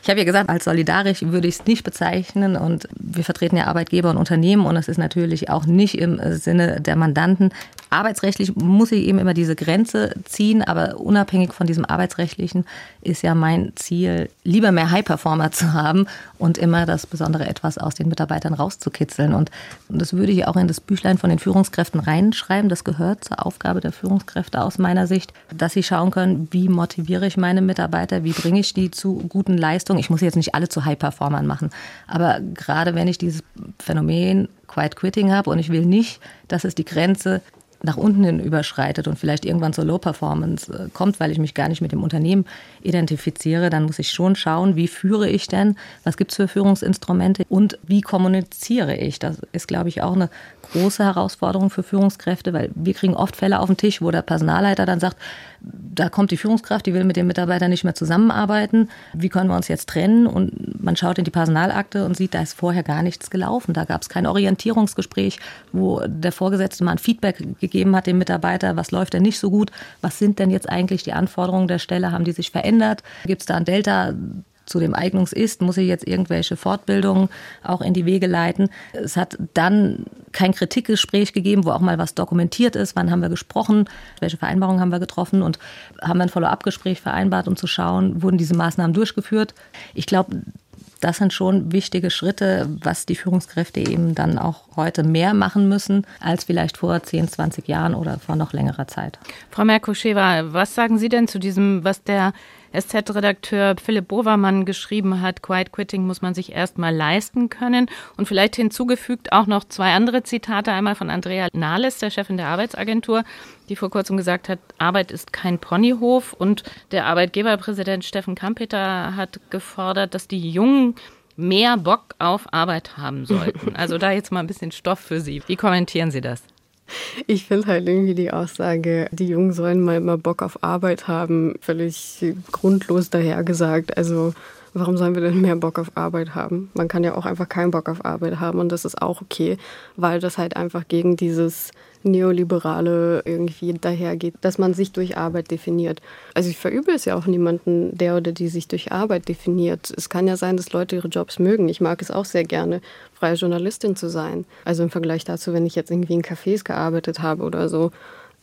Ich habe ja gesagt, als solidarisch würde ich es nicht bezeichnen und wir vertreten ja Arbeitgeber und Unternehmen und es ist natürlich auch nicht im Sinne der Mandanten. Arbeitsrechtlich muss ich eben immer diese Grenze ziehen, aber unabhängig von diesem arbeitsrechtlichen ist ja mein Ziel, lieber mehr High-Performer zu haben und immer das besondere etwas aus den Mitarbeitern rauszukitzeln. Und das würde ich auch in das Büchlein von den Führungskräften reinschreiben. Das gehört zur Aufgabe der Führungskräfte aus meiner Sicht, dass sie schauen können, wie motiviere ich meine Mitarbeiter, wie bringe ich die zu guten Leistungen. Ich muss jetzt nicht alle zu High-Performern machen, aber gerade wenn ich dieses Phänomen Quiet Quitting habe und ich will nicht, dass es die Grenze nach unten hin überschreitet und vielleicht irgendwann zur Low Performance äh, kommt, weil ich mich gar nicht mit dem Unternehmen identifiziere, dann muss ich schon schauen, wie führe ich denn, was gibt es für Führungsinstrumente und wie kommuniziere ich. Das ist, glaube ich, auch eine große Herausforderung für Führungskräfte, weil wir kriegen oft Fälle auf den Tisch, wo der Personalleiter dann sagt, da kommt die Führungskraft, die will mit dem Mitarbeiter nicht mehr zusammenarbeiten. Wie können wir uns jetzt trennen? Und man schaut in die Personalakte und sieht, da ist vorher gar nichts gelaufen. Da gab es kein Orientierungsgespräch, wo der Vorgesetzte mal ein Feedback gegeben hat dem Mitarbeiter, was läuft denn nicht so gut, was sind denn jetzt eigentlich die Anforderungen der Stelle, haben die sich verändert, gibt es da ein Delta zu dem Eignungs-Ist, muss ich jetzt irgendwelche Fortbildungen auch in die Wege leiten. Es hat dann kein Kritikgespräch gegeben, wo auch mal was dokumentiert ist. Wann haben wir gesprochen? Welche Vereinbarungen haben wir getroffen? Und haben wir ein Follow-up-Gespräch vereinbart, um zu schauen, wurden diese Maßnahmen durchgeführt? Ich glaube, das sind schon wichtige Schritte, was die Führungskräfte eben dann auch heute mehr machen müssen als vielleicht vor 10, 20 Jahren oder vor noch längerer Zeit. Frau Merkuschewa, was sagen Sie denn zu diesem, was der SZ-Redakteur Philipp Bovermann geschrieben hat, Quiet Quitting muss man sich erstmal leisten können. Und vielleicht hinzugefügt auch noch zwei andere Zitate, einmal von Andrea Nahles, der Chefin der Arbeitsagentur, die vor kurzem gesagt hat, Arbeit ist kein Ponyhof. Und der Arbeitgeberpräsident Steffen Kampeter hat gefordert, dass die Jungen mehr Bock auf Arbeit haben sollten. Also da jetzt mal ein bisschen Stoff für Sie. Wie kommentieren Sie das? Ich finde halt irgendwie die Aussage, die Jungen sollen mal immer Bock auf Arbeit haben, völlig grundlos dahergesagt. Also warum sollen wir denn mehr Bock auf Arbeit haben? Man kann ja auch einfach keinen Bock auf Arbeit haben und das ist auch okay, weil das halt einfach gegen dieses Neoliberale irgendwie dahergeht, dass man sich durch Arbeit definiert. Also ich verübe es ja auch niemanden, der oder die sich durch Arbeit definiert. Es kann ja sein, dass Leute ihre Jobs mögen. Ich mag es auch sehr gerne, freie Journalistin zu sein. Also im Vergleich dazu, wenn ich jetzt irgendwie in Cafés gearbeitet habe oder so.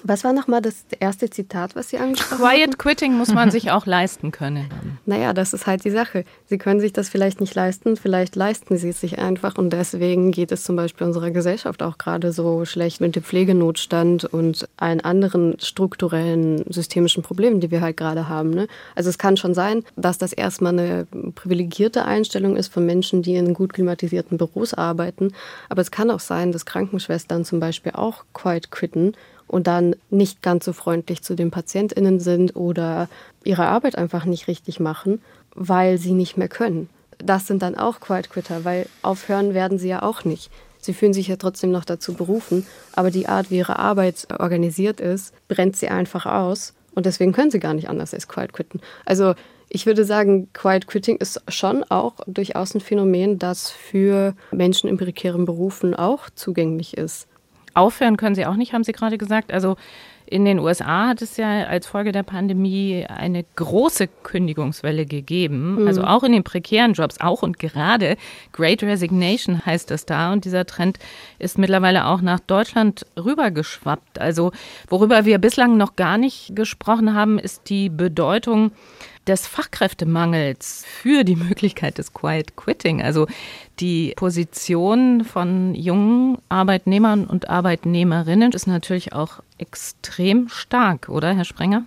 Was war nochmal das erste Zitat, was Sie angesprochen haben? Quiet Quitting muss man sich auch leisten können. Naja, das ist halt die Sache. Sie können sich das vielleicht nicht leisten, vielleicht leisten Sie es sich einfach und deswegen geht es zum Beispiel unserer Gesellschaft auch gerade so schlecht mit dem Pflegenotstand und allen anderen strukturellen systemischen Problemen, die wir halt gerade haben. Ne? Also es kann schon sein, dass das erstmal eine privilegierte Einstellung ist von Menschen, die in gut klimatisierten Büros arbeiten, aber es kann auch sein, dass Krankenschwestern zum Beispiel auch quiet quitten und dann nicht ganz so freundlich zu den Patientinnen sind oder ihre Arbeit einfach nicht richtig machen, weil sie nicht mehr können. Das sind dann auch Quiet Quitter, weil aufhören werden sie ja auch nicht. Sie fühlen sich ja trotzdem noch dazu berufen, aber die Art, wie ihre Arbeit organisiert ist, brennt sie einfach aus und deswegen können sie gar nicht anders als Quiet Quitten. Also ich würde sagen, Quiet Quitting ist schon auch durchaus ein Phänomen, das für Menschen in prekären Berufen auch zugänglich ist. Aufhören können sie auch nicht, haben Sie gerade gesagt. Also in den USA hat es ja als Folge der Pandemie eine große Kündigungswelle gegeben. Mhm. Also auch in den prekären Jobs, auch und gerade Great Resignation heißt es da. Und dieser Trend ist mittlerweile auch nach Deutschland rübergeschwappt. Also worüber wir bislang noch gar nicht gesprochen haben, ist die Bedeutung des Fachkräftemangels für die Möglichkeit des Quiet Quitting. Also die Position von jungen Arbeitnehmern und Arbeitnehmerinnen ist natürlich auch extrem stark, oder Herr Sprenger?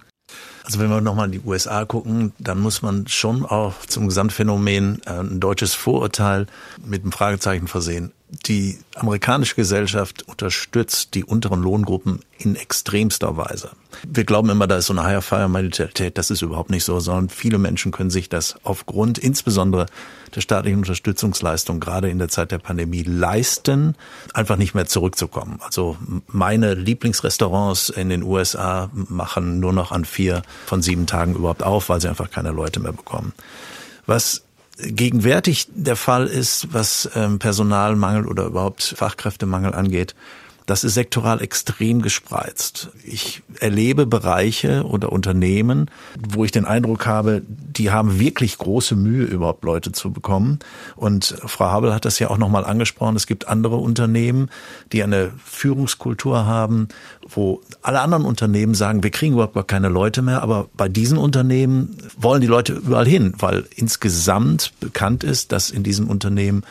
Also wenn wir nochmal in die USA gucken, dann muss man schon auch zum Gesamtphänomen äh, ein deutsches Vorurteil mit einem Fragezeichen versehen. Die amerikanische Gesellschaft unterstützt die unteren Lohngruppen in extremster Weise. Wir glauben immer, da ist so eine Higher Fire Mentalität. Das ist überhaupt nicht so, sondern viele Menschen können sich das aufgrund insbesondere der staatlichen Unterstützungsleistung gerade in der Zeit der Pandemie leisten, einfach nicht mehr zurückzukommen. Also meine Lieblingsrestaurants in den USA machen nur noch an vier von sieben Tagen überhaupt auf, weil sie einfach keine Leute mehr bekommen. Was gegenwärtig der Fall ist, was ähm, Personalmangel oder überhaupt Fachkräftemangel angeht, das ist sektoral extrem gespreizt. Ich erlebe Bereiche oder Unternehmen, wo ich den Eindruck habe, die haben wirklich große Mühe, überhaupt Leute zu bekommen. Und Frau Habel hat das ja auch nochmal angesprochen. Es gibt andere Unternehmen, die eine Führungskultur haben, wo alle anderen Unternehmen sagen, wir kriegen überhaupt gar keine Leute mehr. Aber bei diesen Unternehmen wollen die Leute überall hin, weil insgesamt bekannt ist, dass in diesem Unternehmen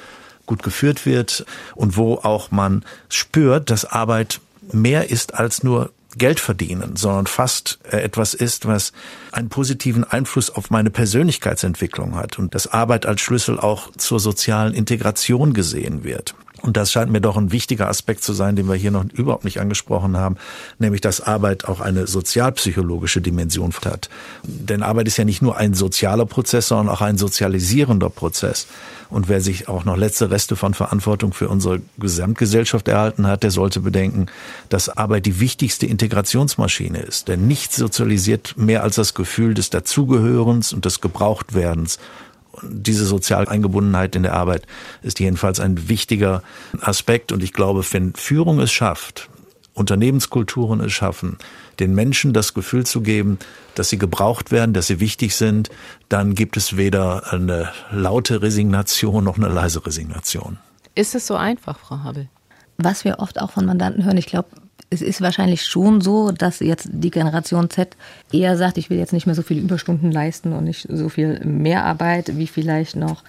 gut geführt wird und wo auch man spürt, dass Arbeit mehr ist als nur Geld verdienen, sondern fast äh, etwas ist, was einen positiven Einfluss auf meine Persönlichkeitsentwicklung hat und dass Arbeit als Schlüssel auch zur sozialen Integration gesehen wird. Und das scheint mir doch ein wichtiger Aspekt zu sein, den wir hier noch überhaupt nicht angesprochen haben, nämlich dass Arbeit auch eine sozialpsychologische Dimension hat. Denn Arbeit ist ja nicht nur ein sozialer Prozess, sondern auch ein sozialisierender Prozess. Und wer sich auch noch letzte Reste von Verantwortung für unsere Gesamtgesellschaft erhalten hat, der sollte bedenken, dass Arbeit die wichtigste Integrationsmaschine ist. Denn nichts sozialisiert mehr als das Gefühl des Dazugehörens und des Gebrauchtwerdens diese soziale Eingebundenheit in der Arbeit ist jedenfalls ein wichtiger Aspekt. Und ich glaube, wenn Führung es schafft, Unternehmenskulturen es schaffen, den Menschen das Gefühl zu geben, dass sie gebraucht werden, dass sie wichtig sind, dann gibt es weder eine laute Resignation noch eine leise Resignation. Ist es so einfach, Frau Habel? Was wir oft auch von Mandanten hören, ich glaube, es ist wahrscheinlich schon so, dass jetzt die Generation Z eher sagt, ich will jetzt nicht mehr so viele Überstunden leisten und nicht so viel Mehrarbeit wie vielleicht noch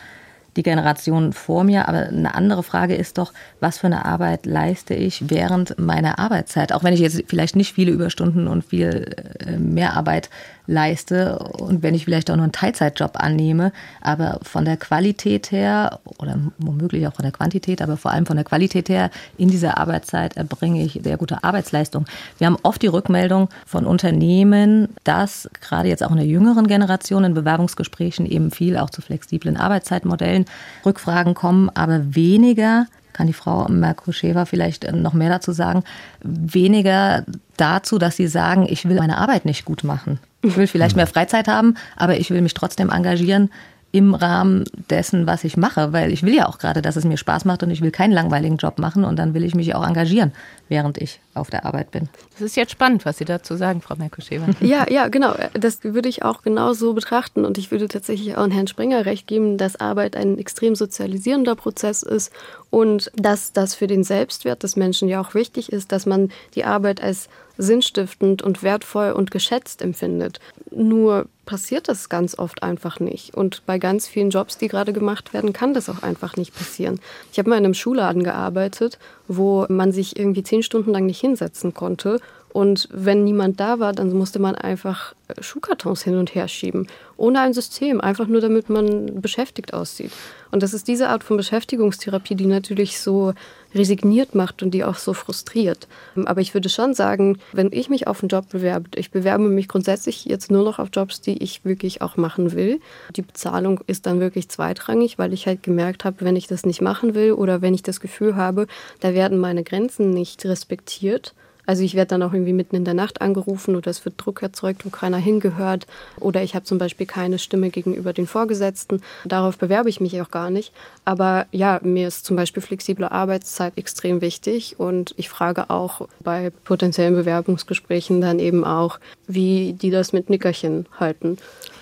die Generation vor mir. Aber eine andere Frage ist doch, was für eine Arbeit leiste ich während meiner Arbeitszeit? Auch wenn ich jetzt vielleicht nicht viele Überstunden und viel äh, Mehrarbeit leiste und wenn ich vielleicht auch nur einen Teilzeitjob annehme, aber von der Qualität her oder womöglich auch von der Quantität, aber vor allem von der Qualität her in dieser Arbeitszeit erbringe ich sehr gute Arbeitsleistung. Wir haben oft die Rückmeldung von Unternehmen, dass gerade jetzt auch in der jüngeren Generation in Bewerbungsgesprächen eben viel auch zu flexiblen Arbeitszeitmodellen Rückfragen kommen, aber weniger kann die Frau Merkuscheva vielleicht noch mehr dazu sagen, weniger dazu, dass sie sagen, ich will meine Arbeit nicht gut machen. Ich will vielleicht mehr Freizeit haben, aber ich will mich trotzdem engagieren im Rahmen dessen, was ich mache, weil ich will ja auch gerade, dass es mir Spaß macht und ich will keinen langweiligen Job machen und dann will ich mich auch engagieren, während ich auf der Arbeit bin. Das ist jetzt spannend, was Sie dazu sagen, Frau Merkuschewa. Ja, ja, genau. Das würde ich auch genauso betrachten und ich würde tatsächlich auch Herrn Springer recht geben, dass Arbeit ein extrem sozialisierender Prozess ist und dass das für den Selbstwert des Menschen ja auch wichtig ist, dass man die Arbeit als sinnstiftend und wertvoll und geschätzt empfindet. Nur passiert das ganz oft einfach nicht. Und bei ganz vielen Jobs, die gerade gemacht werden, kann das auch einfach nicht passieren. Ich habe mal in einem Schuhladen gearbeitet, wo man sich irgendwie zehn Stunden lang nicht hinsetzen konnte und wenn niemand da war, dann musste man einfach äh, Schuhkartons hin und her schieben. Ohne ein System, einfach nur damit man beschäftigt aussieht. Und das ist diese Art von Beschäftigungstherapie, die natürlich so resigniert macht und die auch so frustriert. Aber ich würde schon sagen, wenn ich mich auf einen Job bewerbe, ich bewerbe mich grundsätzlich jetzt nur noch auf Jobs, die ich wirklich auch machen will. Die Bezahlung ist dann wirklich zweitrangig, weil ich halt gemerkt habe, wenn ich das nicht machen will oder wenn ich das Gefühl habe, da werden meine Grenzen nicht respektiert, also ich werde dann auch irgendwie mitten in der Nacht angerufen oder es wird Druck erzeugt, wo keiner hingehört. Oder ich habe zum Beispiel keine Stimme gegenüber den Vorgesetzten. Darauf bewerbe ich mich auch gar nicht. Aber ja, mir ist zum Beispiel flexible Arbeitszeit extrem wichtig. Und ich frage auch bei potenziellen Bewerbungsgesprächen dann eben auch, wie die das mit Nickerchen halten.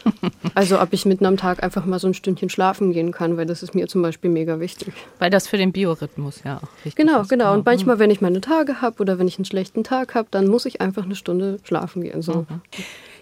Also ob ich mitten am Tag einfach mal so ein Stündchen schlafen gehen kann, weil das ist mir zum Beispiel mega wichtig. Weil das für den Biorhythmus ja auch wichtig genau, ist. Genau, genau. Und manchmal, wenn ich meine Tage habe oder wenn ich einen schlechten Tag habe, dann muss ich einfach eine Stunde schlafen gehen. So. Mhm.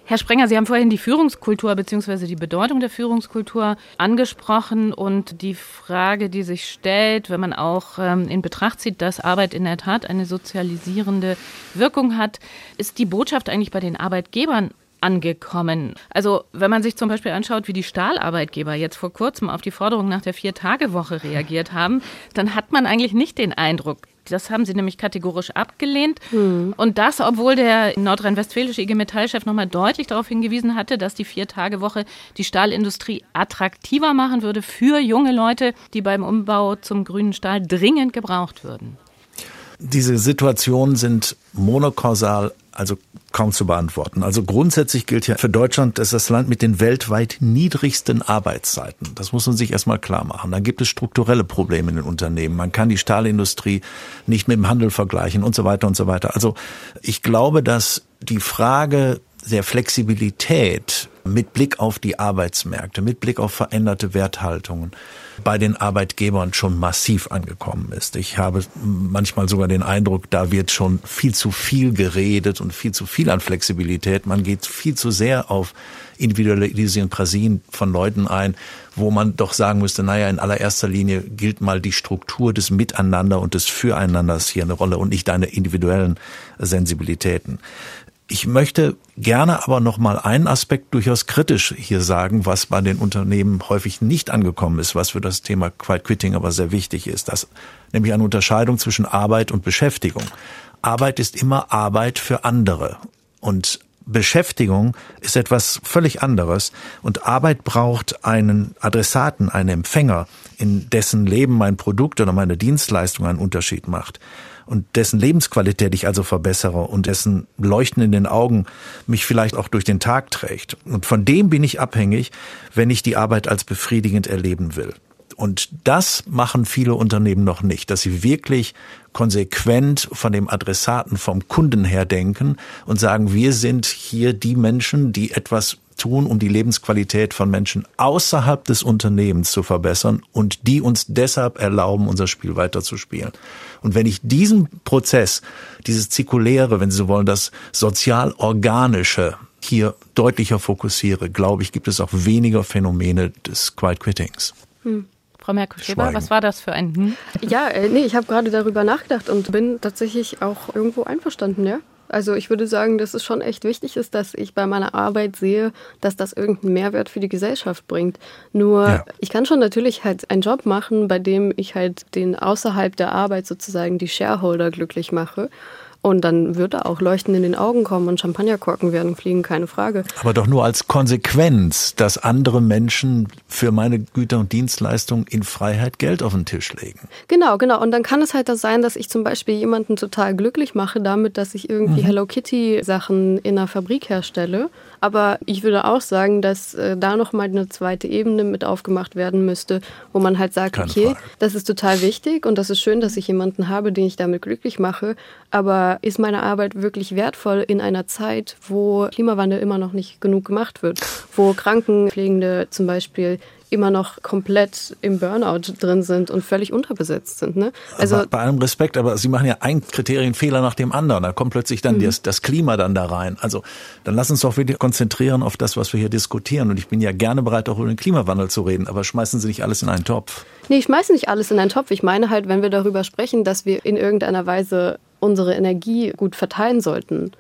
Herr Sprenger, Sie haben vorhin die Führungskultur bzw. die Bedeutung der Führungskultur angesprochen und die Frage, die sich stellt, wenn man auch ähm, in Betracht zieht, dass Arbeit in der Tat eine sozialisierende Wirkung hat, ist die Botschaft eigentlich bei den Arbeitgebern angekommen. Also wenn man sich zum Beispiel anschaut, wie die Stahlarbeitgeber jetzt vor kurzem auf die Forderung nach der Vier-Tage-Woche reagiert haben, dann hat man eigentlich nicht den Eindruck, das haben sie nämlich kategorisch abgelehnt. Hm. Und das, obwohl der nordrhein-westfälische IG Metall-Chef nochmal deutlich darauf hingewiesen hatte, dass die Vier-Tage-Woche die Stahlindustrie attraktiver machen würde für junge Leute, die beim Umbau zum grünen Stahl dringend gebraucht würden. Diese Situationen sind monokausal, also kaum zu beantworten. Also grundsätzlich gilt ja für Deutschland, dass das Land mit den weltweit niedrigsten Arbeitszeiten. Das muss man sich erstmal klar machen. Dann gibt es strukturelle Probleme in den Unternehmen. Man kann die Stahlindustrie nicht mit dem Handel vergleichen und so weiter und so weiter. Also ich glaube, dass die Frage der Flexibilität mit Blick auf die Arbeitsmärkte, mit Blick auf veränderte Werthaltungen bei den Arbeitgebern schon massiv angekommen ist. Ich habe manchmal sogar den Eindruck, da wird schon viel zu viel geredet und viel zu viel an Flexibilität. Man geht viel zu sehr auf individuelle Idiosynkrasien von Leuten ein, wo man doch sagen müsste, naja, in allererster Linie gilt mal die Struktur des Miteinander und des Füreinanders hier eine Rolle und nicht deine individuellen Sensibilitäten. Ich möchte gerne aber noch mal einen Aspekt durchaus kritisch hier sagen, was bei den Unternehmen häufig nicht angekommen ist, was für das Thema Quiet Quitting aber sehr wichtig ist. Das nämlich eine Unterscheidung zwischen Arbeit und Beschäftigung. Arbeit ist immer Arbeit für andere und Beschäftigung ist etwas völlig anderes und Arbeit braucht einen Adressaten, einen Empfänger, in dessen Leben mein Produkt oder meine Dienstleistung einen Unterschied macht und dessen Lebensqualität ich also verbessere und dessen Leuchten in den Augen mich vielleicht auch durch den Tag trägt. Und von dem bin ich abhängig, wenn ich die Arbeit als befriedigend erleben will. Und das machen viele Unternehmen noch nicht, dass sie wirklich konsequent von dem Adressaten, vom Kunden her denken und sagen, wir sind hier die Menschen, die etwas tun, um die Lebensqualität von Menschen außerhalb des Unternehmens zu verbessern und die uns deshalb erlauben, unser Spiel weiterzuspielen. Und wenn ich diesen Prozess, dieses Zirkuläre, wenn Sie so wollen, das sozial-organische hier deutlicher fokussiere, glaube ich, gibt es auch weniger Phänomene des Quiet Quittings. Hm. Frau Merkel-Schäber, was war das für ein hm? Ja, äh, nee, ich habe gerade darüber nachgedacht und bin tatsächlich auch irgendwo einverstanden, ja. Also ich würde sagen, dass es schon echt wichtig ist, dass ich bei meiner Arbeit sehe, dass das irgendeinen Mehrwert für die Gesellschaft bringt. Nur ja. ich kann schon natürlich halt einen Job machen, bei dem ich halt den außerhalb der Arbeit sozusagen die Shareholder glücklich mache. Und dann wird er auch leuchten in den Augen kommen und Champagnerkorken werden fliegen, keine Frage. Aber doch nur als Konsequenz, dass andere Menschen für meine Güter und Dienstleistungen in Freiheit Geld auf den Tisch legen. Genau, genau. Und dann kann es halt das sein, dass ich zum Beispiel jemanden total glücklich mache damit, dass ich irgendwie mhm. Hello Kitty Sachen in einer Fabrik herstelle. Aber ich würde auch sagen, dass äh, da nochmal eine zweite Ebene mit aufgemacht werden müsste, wo man halt sagt, Keine okay, Frage. das ist total wichtig und das ist schön, dass ich jemanden habe, den ich damit glücklich mache. Aber ist meine Arbeit wirklich wertvoll in einer Zeit, wo Klimawandel immer noch nicht genug gemacht wird, wo Krankenpflegende zum Beispiel immer noch komplett im Burnout drin sind und völlig unterbesetzt sind. Ne? Also bei allem Respekt, aber Sie machen ja einen Kriterienfehler nach dem anderen. Da kommt plötzlich dann mhm. das, das, Klima dann da rein. Also dann lass uns doch wirklich konzentrieren auf das, was wir hier diskutieren. Und ich bin ja gerne bereit, auch über den Klimawandel zu reden, aber schmeißen Sie nicht alles in einen Topf. Nee, ich schmeiße nicht alles in einen Topf. Ich meine halt, wenn wir darüber sprechen, dass wir in irgendeiner Weise unsere Energie gut verteilen sollten.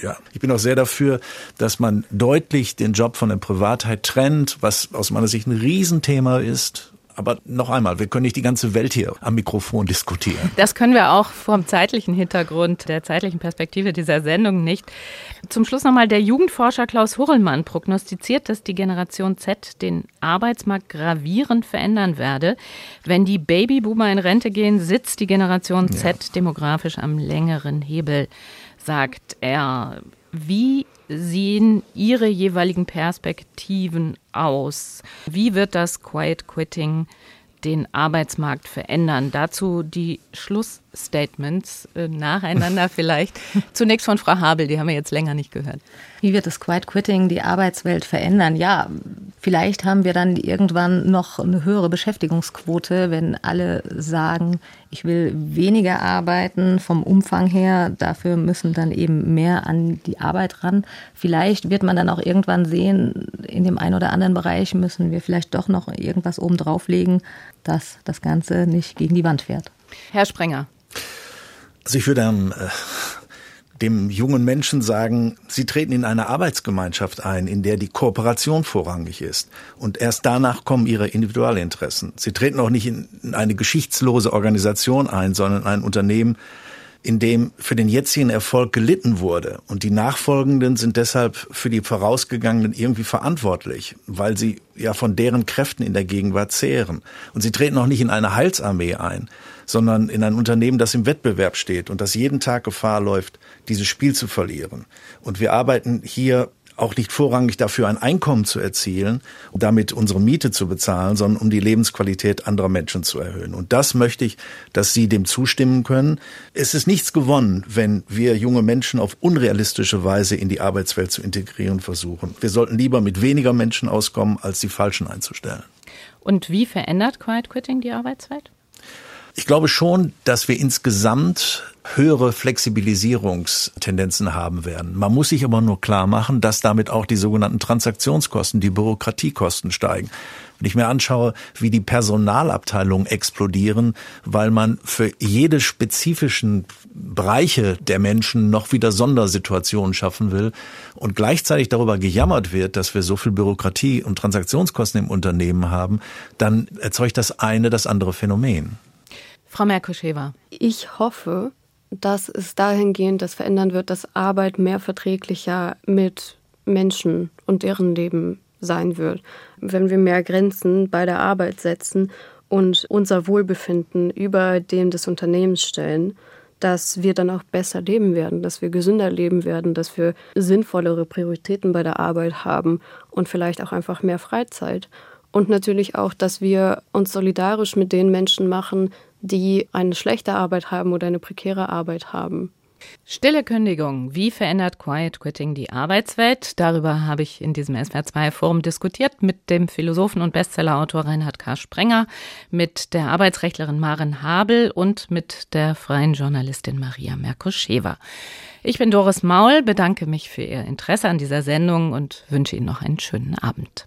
Ja, ich bin auch sehr dafür, dass man deutlich den Job von der Privatheit trennt, was aus meiner Sicht ein Riesenthema ist. Aber noch einmal, wir können nicht die ganze Welt hier am Mikrofon diskutieren. Das können wir auch vom zeitlichen Hintergrund, der zeitlichen Perspektive dieser Sendung nicht. Zum Schluss nochmal, der Jugendforscher Klaus Hurlmann prognostiziert, dass die Generation Z den Arbeitsmarkt gravierend verändern werde. Wenn die Babyboomer in Rente gehen, sitzt die Generation Z ja. demografisch am längeren Hebel, sagt er. Wie sehen Ihre jeweiligen Perspektiven aus? Wie wird das Quiet Quitting den Arbeitsmarkt verändern? Dazu die Schlussstatements äh, nacheinander vielleicht. Zunächst von Frau Habel, die haben wir jetzt länger nicht gehört. Wie wird das Quiet Quitting die Arbeitswelt verändern? Ja, vielleicht haben wir dann irgendwann noch eine höhere Beschäftigungsquote, wenn alle sagen, ich will weniger arbeiten vom Umfang her, dafür müssen dann eben mehr an die Arbeit ran. Vielleicht wird man dann auch irgendwann sehen, in dem einen oder anderen Bereich müssen wir vielleicht doch noch irgendwas oben drauflegen, dass das Ganze nicht gegen die Wand fährt. Herr Sprenger. Also ich würde ähm, äh, dem jungen Menschen sagen, sie treten in eine Arbeitsgemeinschaft ein, in der die Kooperation vorrangig ist. Und erst danach kommen ihre Individualinteressen. Sie treten auch nicht in eine geschichtslose Organisation ein, sondern in ein Unternehmen, in dem für den jetzigen Erfolg gelitten wurde. Und die Nachfolgenden sind deshalb für die Vorausgegangenen irgendwie verantwortlich, weil sie ja von deren Kräften in der Gegenwart zehren. Und sie treten auch nicht in eine Heilsarmee ein, sondern in ein Unternehmen, das im Wettbewerb steht und das jeden Tag Gefahr läuft, dieses Spiel zu verlieren. Und wir arbeiten hier auch nicht vorrangig dafür, ein Einkommen zu erzielen, um damit unsere Miete zu bezahlen, sondern um die Lebensqualität anderer Menschen zu erhöhen. Und das möchte ich, dass Sie dem zustimmen können. Es ist nichts gewonnen, wenn wir junge Menschen auf unrealistische Weise in die Arbeitswelt zu integrieren versuchen. Wir sollten lieber mit weniger Menschen auskommen, als die falschen einzustellen. Und wie verändert Quiet Quitting die Arbeitswelt? Ich glaube schon, dass wir insgesamt höhere Flexibilisierungstendenzen haben werden. Man muss sich aber nur klar machen, dass damit auch die sogenannten Transaktionskosten, die Bürokratiekosten steigen. Wenn ich mir anschaue, wie die Personalabteilungen explodieren, weil man für jede spezifischen Bereiche der Menschen noch wieder Sondersituationen schaffen will und gleichzeitig darüber gejammert wird, dass wir so viel Bürokratie und Transaktionskosten im Unternehmen haben, dann erzeugt das eine das andere Phänomen. Frau Merkuschewa. Ich hoffe, dass es dahingehend das verändern wird, dass Arbeit mehr verträglicher mit Menschen und deren Leben sein wird. Wenn wir mehr Grenzen bei der Arbeit setzen und unser Wohlbefinden über dem des Unternehmens stellen, dass wir dann auch besser leben werden, dass wir gesünder leben werden, dass wir sinnvollere Prioritäten bei der Arbeit haben und vielleicht auch einfach mehr Freizeit. Und natürlich auch, dass wir uns solidarisch mit den Menschen machen, die eine schlechte Arbeit haben oder eine prekäre Arbeit haben. Stille Kündigung. Wie verändert Quiet Quitting die Arbeitswelt? Darüber habe ich in diesem SWR2-Forum diskutiert mit dem Philosophen und Bestsellerautor Reinhard K. Sprenger, mit der Arbeitsrechtlerin Maren Habel und mit der freien Journalistin Maria Merkoschewa. Ich bin Doris Maul, bedanke mich für Ihr Interesse an dieser Sendung und wünsche Ihnen noch einen schönen Abend.